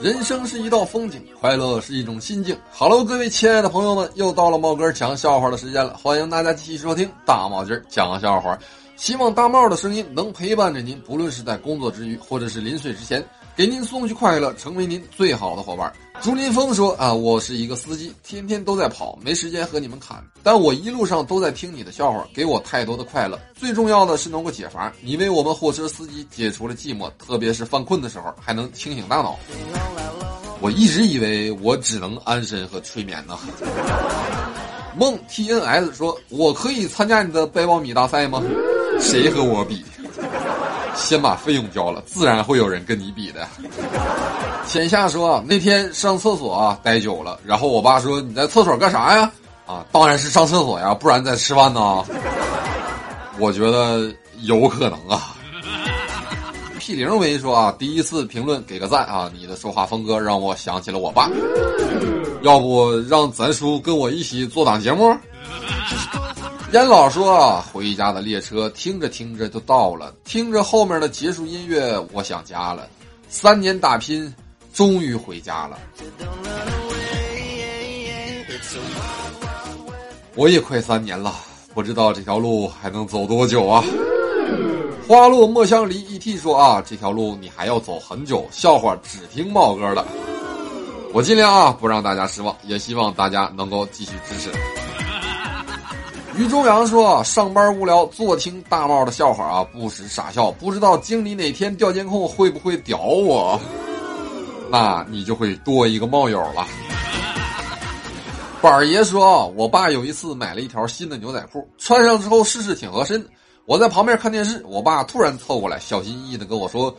人生是一道风景，快乐是一种心境。Hello，各位亲爱的朋友们，又到了帽哥讲笑话的时间了，欢迎大家继续收听大帽今儿讲笑话。希望大帽的声音能陪伴着您，不论是在工作之余，或者是临睡之前。给您送去快乐，成为您最好的伙伴。朱林峰说：“啊，我是一个司机，天天都在跑，没时间和你们侃。但我一路上都在听你的笑话，给我太多的快乐。最重要的是能够解乏，你为我们货车司机解除了寂寞，特别是犯困的时候，还能清醒大脑。我一直以为我只能安神和催眠呢。”梦 T N S 说：“我可以参加你的百宝米大赛吗？谁和我比？”先把费用交了，自然会有人跟你比的。浅夏说那天上厕所啊待久了，然后我爸说你在厕所干啥呀？啊，当然是上厕所呀，不然在吃饭呢。我觉得有可能啊。P 零维说啊，第一次评论给个赞啊，你的说话风格让我想起了我爸。要不让咱叔跟我一起做档节目？严老说：“回家的列车听着听着就到了，听着后面的结束音乐，我想家了。三年打拼，终于回家了。我也快三年了，不知道这条路还能走多久啊！”花落莫相离。E.T. 说：“啊，这条路你还要走很久。”笑话只听茂哥的，我尽量啊不让大家失望，也希望大家能够继续支持。于中阳说：“上班无聊，坐听大帽的笑话啊，不时傻笑。不知道经理哪天调监控会不会屌我？那你就会多一个帽友了。”板儿爷说：“我爸有一次买了一条新的牛仔裤，穿上之后试试挺合身。我在旁边看电视，我爸突然凑过来，小心翼翼的跟我说：‘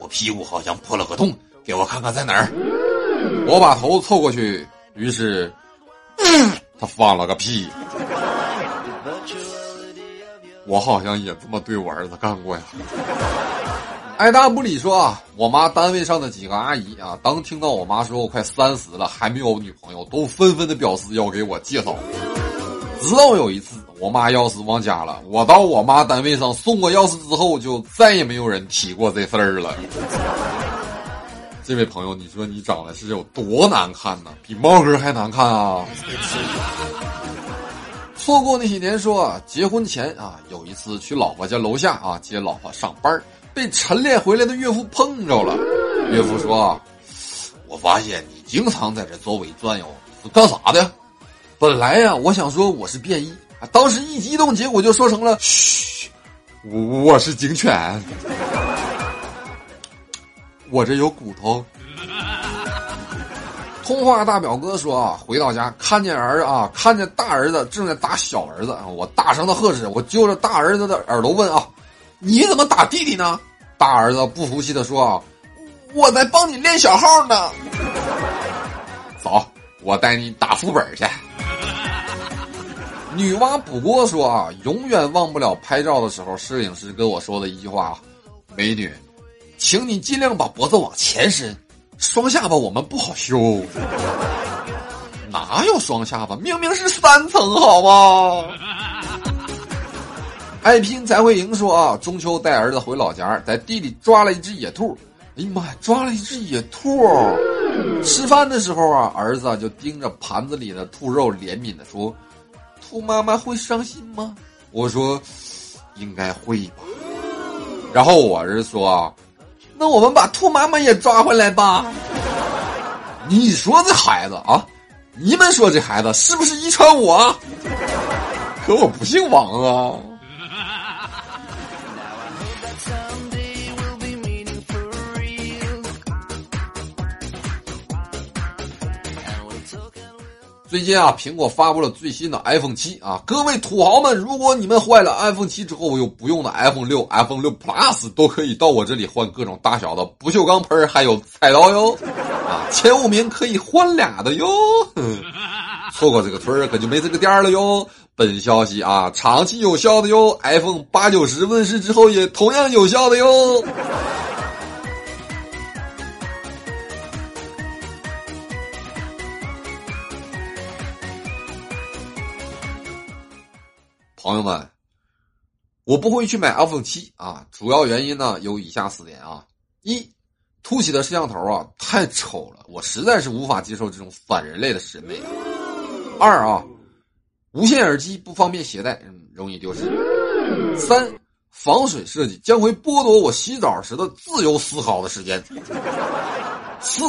我屁股好像破了个洞，给我看看在哪儿。’我把头凑过去，于是他放了个屁。”我好像也这么对我儿子干过呀。爱答不理说啊，我妈单位上的几个阿姨啊，当听到我妈说我快三十了还没有女朋友，都纷纷的表示要给我介绍。直到有一次我妈钥匙忘家了，我到我妈单位上送过钥匙之后，就再也没有人提过这事儿了。这位朋友，你说你长得是有多难看呢？比猫哥还难看啊！错过那些年，说结婚前啊，有一次去老婆家楼下啊接老婆上班，被晨练回来的岳父碰着了。岳父说：“我发现你经常在这周围转悠，是干啥的？”本来呀，我想说我是便衣，当时一激动，结果就说成了：“嘘，我我是警犬，我这有骨头。”通话大表哥说啊，回到家看见儿啊，看见大儿子正在打小儿子，我大声的呵斥，我揪着大儿子的耳朵问啊，你怎么打弟弟呢？大儿子不服气的说啊，我在帮你练小号呢。走，我带你打副本去。女娲补锅说啊，永远忘不了拍照的时候，摄影师跟我说的一句话，美女，请你尽量把脖子往前伸。双下巴我们不好修，哪有双下巴？明明是三层，好吗？爱拼才会赢。说啊，中秋带儿子回老家，在地里抓了一只野兔。哎呀妈呀，抓了一只野兔！吃饭的时候啊，儿子就盯着盘子里的兔肉，怜悯的说：“兔妈妈会伤心吗？”我说：“应该会吧。”然后我儿子说啊。那我们把兔妈妈也抓回来吧。你说这孩子啊，你们说这孩子是不是遗传我？可我不姓王啊。最近啊，苹果发布了最新的 iPhone 七啊，各位土豪们，如果你们坏了 iPhone 七之后有不用的 iPhone 六、iPhone 六 Plus，都可以到我这里换各种大小的不锈钢盆还有菜刀哟，啊，前五名可以换俩的哟，错过这个村可就没这个店了哟。本消息啊，长期有效的哟，iPhone 八九十问世之后也同样有效的哟。朋友们，我不会去买 iPhone 七啊，主要原因呢有以下四点啊：一，凸起的摄像头啊太丑了，我实在是无法接受这种反人类的审美；二啊，无线耳机不方便携带，容易丢失；三，防水设计将会剥夺我洗澡时的自由思考的时间；四，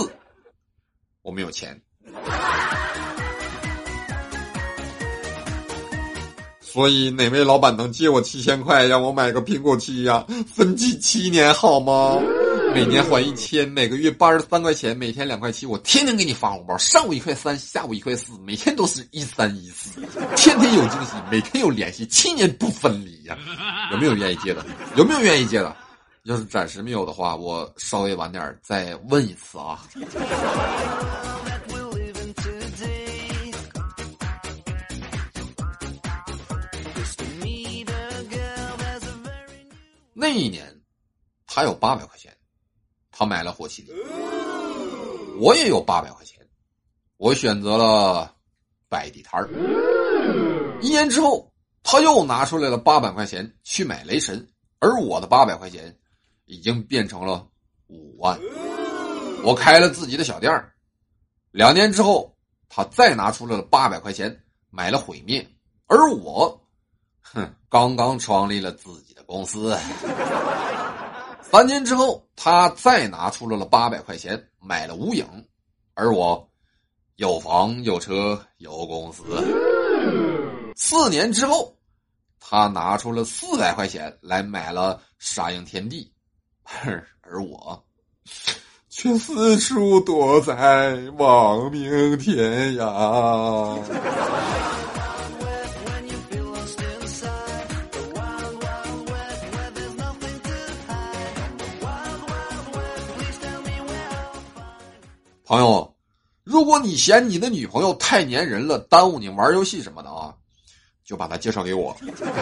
我没有钱。所以哪位老板能借我七千块，让我买个苹果七呀？分期七年好吗？每年还一千，每个月八十三块钱，每天两块七，我天天给你发红包，上午一块三，下午一块四，每天都是一三一四，天天有惊喜，每天有联系，七年不分离呀！有没有愿意借的？有没有愿意借的？要是暂时没有的话，我稍微晚点再问一次啊。一年，他有八百块钱，他买了火麒麟。我也有八百块钱，我选择了摆地摊儿。一年之后，他又拿出来了八百块钱去买雷神，而我的八百块钱已经变成了五万。我开了自己的小店儿。两年之后，他再拿出来了八百块钱买了毁灭，而我，哼，刚刚创立了自己的。公司三年之后，他再拿出了了八百块钱买了无影，而我有房有车有公司。四年之后，他拿出了四百块钱来买了沙鹰天地，而我却四处躲在亡命天涯。朋友，如果你嫌你的女朋友太粘人了，耽误你玩游戏什么的啊，就把她介绍给我。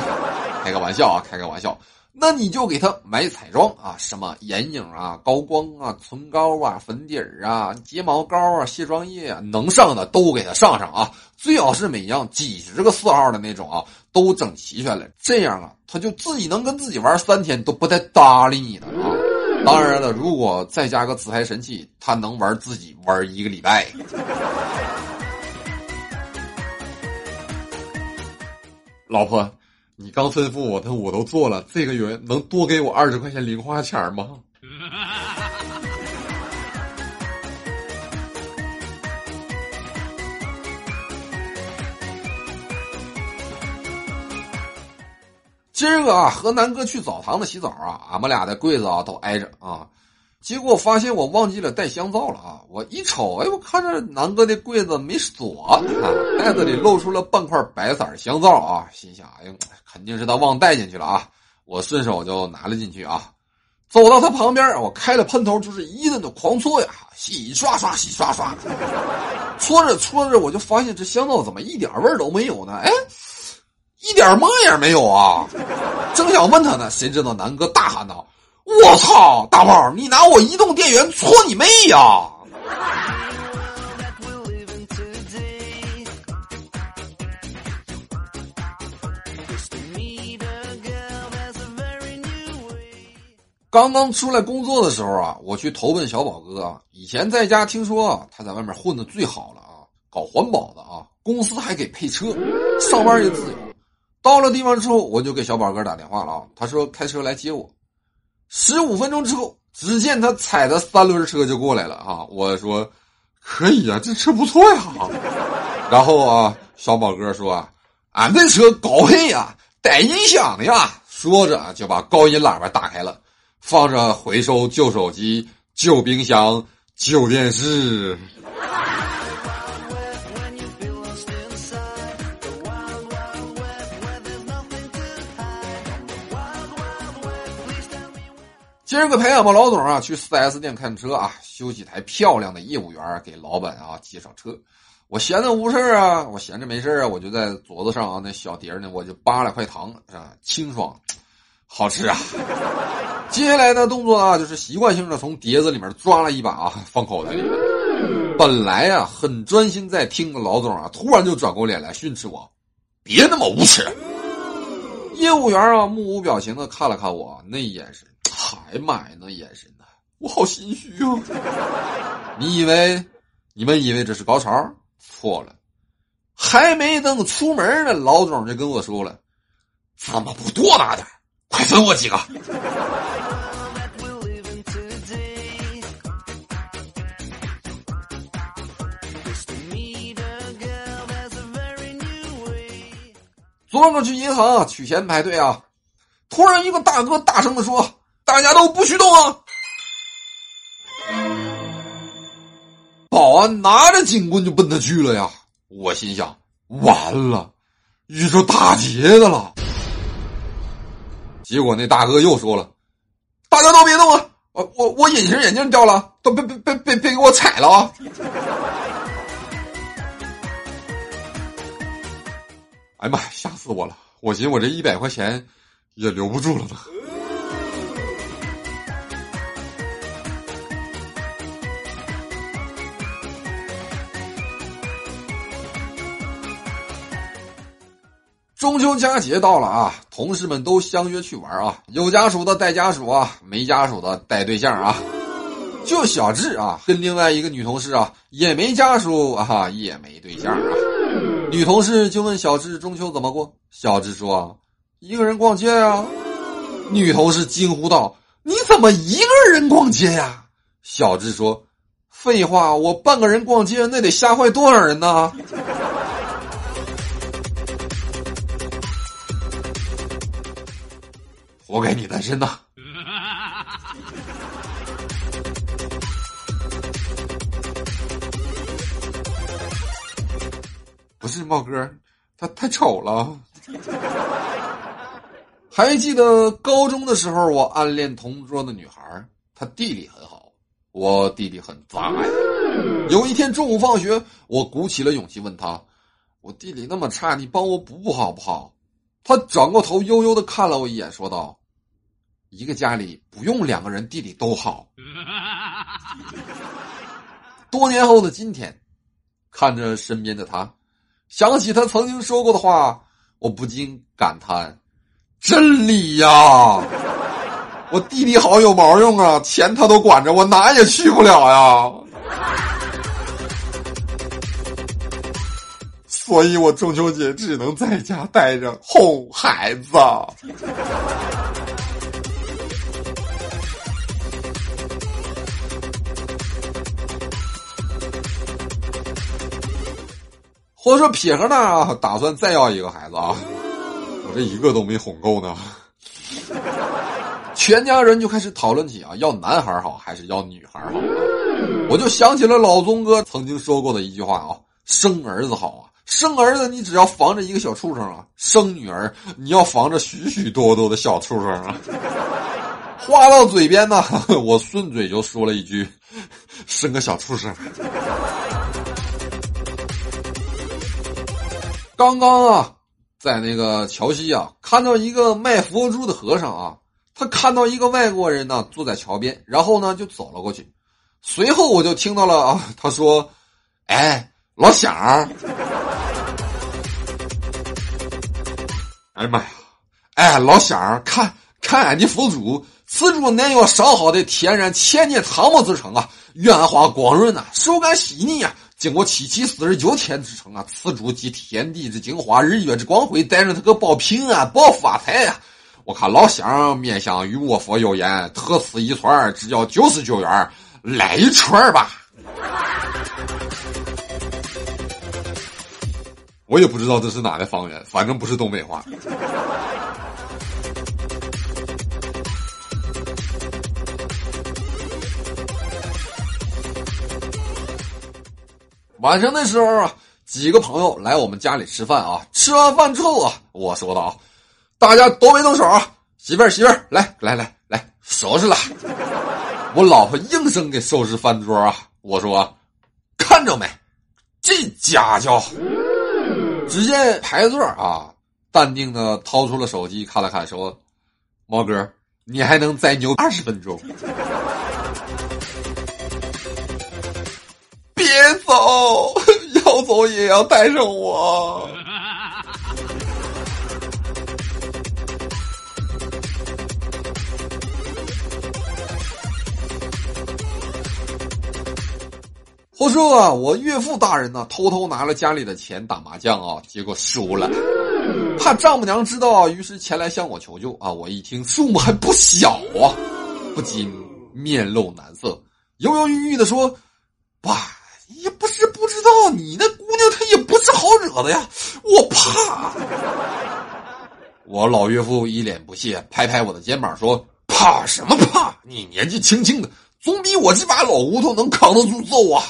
开个玩笑啊，开个玩笑。那你就给她买彩妆啊，什么眼影啊、高光啊、唇膏啊、粉底儿啊、睫毛膏啊、卸妆液啊，能上的都给她上上啊。最好是每样几十个色号的那种啊，都整齐全了。这样啊，她就自己能跟自己玩三天都不带搭理你的啊。当然了，如果再加个自嗨神器，他能玩自己玩一个礼拜。老婆，你刚吩咐我他我都做了，这个月能多给我二十块钱零花钱吗？今儿个啊，和南哥去澡堂子洗澡啊，俺们俩的柜子啊都挨着啊，结果发现我忘记了带香皂了啊！我一瞅，哎，我看着南哥的柜子没锁，袋子里露出了半块白色香皂啊，心想，哎呦，肯定是他忘带进去了啊！我顺手就拿了进去啊，走到他旁边，我开了喷头，就是一顿的狂搓呀，洗刷刷，洗刷刷，搓着搓着，我就发现这香皂怎么一点味儿都没有呢？哎。一点沫也没有啊！正想问他呢，谁知道南哥大喊道：“我操，大炮，你拿我移动电源搓你妹呀！”刚刚出来工作的时候啊，我去投奔小宝哥。以前在家听说他在外面混的最好了啊，搞环保的啊，公司还给配车，上班也自由。到了地方之后，我就给小宝哥打电话了啊。他说开车来接我。十五分钟之后，只见他踩着三轮车就过来了啊。我说可以啊，这车不错呀。然后啊，小宝哥说啊俺这车高配呀，带音响的呀。说着就把高音喇叭打开了，放着回收旧手机、旧冰箱、旧电视。今儿个陪俺们老总啊去 4S 店看车啊，修几台漂亮的业务员给老板啊介绍车。我闲着无事啊，我闲着没事啊，我就在桌子上啊那小碟呢，我就扒了块糖啊，清爽，好吃啊。接下来的动作啊，就是习惯性的从碟子里面抓了一把啊，放口袋里。本来啊很专心在听的老总啊，突然就转过脸来训斥我：“别那么无耻！”业务员啊，目无表情的看了看我，那眼神，哎呀妈呀，那眼神呐，我好心虚啊！你以为，你们以为这是高潮？错了，还没等出门呢，老总就跟我说了：“怎么不多拿点？快分我几个！”昨个去银行取钱排队啊，突然一个大哥大声的说：“大家都不许动啊！”保安拿着警棍就奔他去了呀。我心想：完了，遇着打劫的了。结果那大哥又说了：“大家都别动啊！我我我隐形眼镜掉了，都别别别别别给我踩了啊！”哎呀妈！吓死我了！我寻思我这一百块钱也留不住了呢。中秋佳节到了啊，同事们都相约去玩啊，有家属的带家属啊，没家属的带对象啊。就小智啊，跟另外一个女同事啊，也没家属啊，也没对象啊。女同事就问小智中秋怎么过？小智说：“一个人逛街啊。”女同事惊呼道：“你怎么一个人逛街呀？”小智说：“废话，我半个人逛街那得吓坏多少人呢？”活该你单身呐！不是茂哥，他太丑了。还记得高中的时候，我暗恋同桌的女孩，她地理很好，我地理很渣呀。有一天中午放学，我鼓起了勇气问她：“我地理那么差，你帮我补补好不好？”她转过头，悠悠的看了我一眼，说道：“一个家里不用两个人地理都好。”多年后的今天，看着身边的他。想起他曾经说过的话，我不禁感叹：真理呀！我弟弟好有毛用啊，钱他都管着，我哪也去不了呀。所以我中秋节只能在家待着哄孩子。我说撇和那啊，打算再要一个孩子啊！我这一个都没哄够呢。全家人就开始讨论起啊，要男孩好还是要女孩好？我就想起了老宗哥曾经说过的一句话啊：生儿子好啊，生儿子你只要防着一个小畜生啊，生女儿你要防着许许多多的小畜生啊。话到嘴边呢，我顺嘴就说了一句：生个小畜生。刚刚啊，在那个桥西啊，看到一个卖佛珠的和尚啊，他看到一个外国人呢坐在桥边，然后呢就走了过去。随后我就听到了啊，他说：“哎，老乡儿，哎呀妈呀，哎，老乡，看看俺的佛珠，此珠乃有上好的天然千年唐木制成啊，圆滑光润呐，手感细腻呀。”经过七七四十九天之成啊，此珠集天地之精华，日月之光辉，带着他个保平安、保发财呀！我看老乡面相与我佛有言，特此一串只要九十九元，来一串吧。我也不知道这是哪的方言，反正不是东北话。晚上的时候啊，几个朋友来我们家里吃饭啊。吃完饭之后啊，我说道：“啊，大家都别动手啊，媳妇儿媳妇儿，来来来来，收拾了。”我老婆应声给收拾饭桌啊。我说：“看着没，这家教。”只见排座啊，淡定的掏出了手机看了看，说：“毛哥，你还能再牛二十分钟。”要带上我。话说啊，我岳父大人呢，偷偷拿了家里的钱打麻将啊，结果输了，怕丈母娘知道啊，于是前来向我求救啊。我一听数目还不小啊，不禁面露难色，犹犹豫豫的说：“爸，也不是不知道，你那也不是好惹的呀，我怕。”我老岳父一脸不屑，拍拍我的肩膀说：“怕什么怕？你年纪轻轻的，总比我这把老骨头能扛得住揍啊！”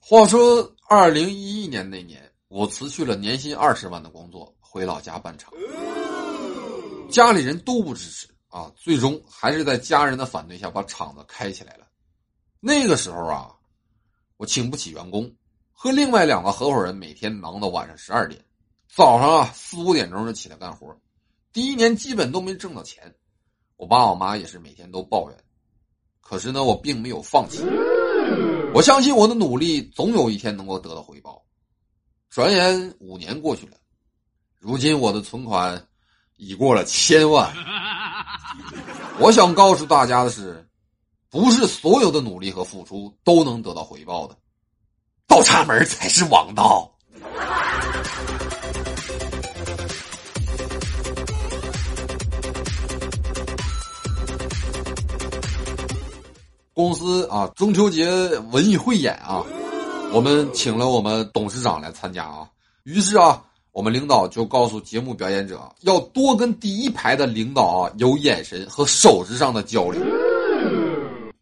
话说，二零一一年那年，我辞去了年薪二十万的工作，回老家办厂，家里人都不支持。啊，最终还是在家人的反对下把厂子开起来了。那个时候啊，我请不起员工，和另外两个合伙人每天忙到晚上十二点，早上啊四五点钟就起来干活。第一年基本都没挣到钱，我爸我妈也是每天都抱怨。可是呢，我并没有放弃，我相信我的努力总有一天能够得到回报。转眼五年过去了，如今我的存款已过了千万。我想告诉大家的是，不是所有的努力和付出都能得到回报的，倒插门才是王道。公司啊，中秋节文艺汇演啊，我们请了我们董事长来参加啊，于是啊。我们领导就告诉节目表演者，要多跟第一排的领导啊有眼神和手势上的交流。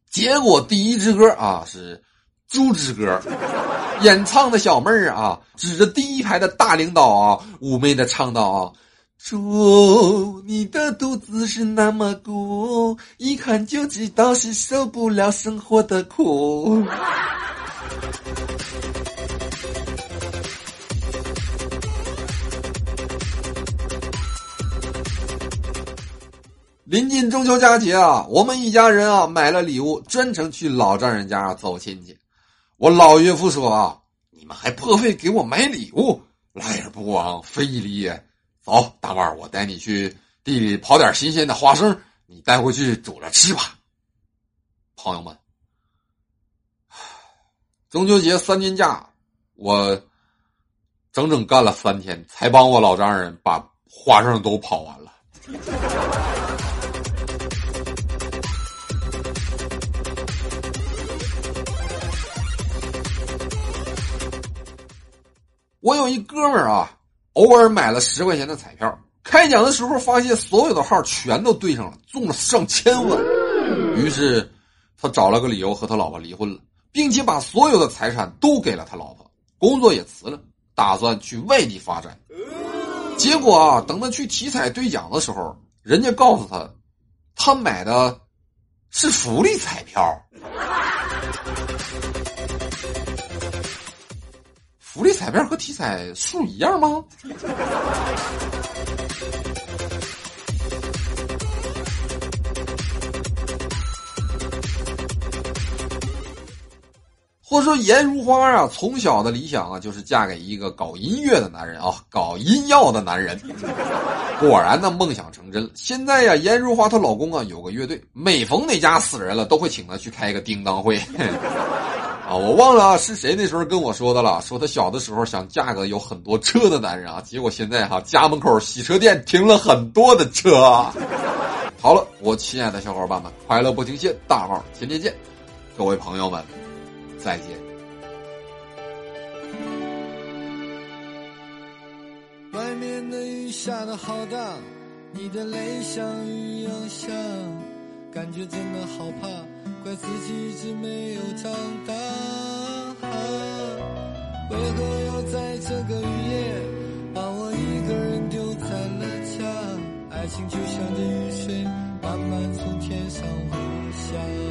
结果第一支歌啊是《猪之歌》，演唱的小妹儿啊指着第一排的大领导啊妩媚的唱道啊：“猪，你的肚子是那么鼓，一看就知道是受不了生活的苦。”临近中秋佳节啊，我们一家人啊买了礼物，专程去老丈人家走亲戚。我老岳父说啊：“你们还破费给我买礼物，来而不往非礼也。”走，大腕，我带你去地里刨点新鲜的花生，你带回去煮着吃吧。朋友们，中秋节三天假，我整整干了三天，才帮我老丈人把花生都刨完了。我有一哥们儿啊，偶尔买了十块钱的彩票，开奖的时候发现所有的号全都对上了，中了上千万。于是他找了个理由和他老婆离婚了，并且把所有的财产都给了他老婆，工作也辞了，打算去外地发展。结果啊，等他去体彩兑奖的时候，人家告诉他，他买的是福利彩票。福利彩票和体彩数一样吗？或者说颜如花啊，从小的理想啊，就是嫁给一个搞音乐的男人啊，搞音药的男人。果然呢，梦想成真了。现在呀，颜如花她老公啊有个乐队，每逢哪家死人了，都会请她去开一个叮当会。啊，我忘了是谁那时候跟我说的了，说他小的时候想嫁个有很多车的男人啊，结果现在哈家门口洗车店停了很多的车。好了，我亲爱的小伙伴们，快乐不停歇，大号天天见，各位朋友们，再见。外面的雨下的好大，你的泪像雨一样下，感觉真的好怕。怪自己一直没有长大，为何要在这个雨夜把我一个人丢在了家？爱情就像这雨水，慢慢从天上落下。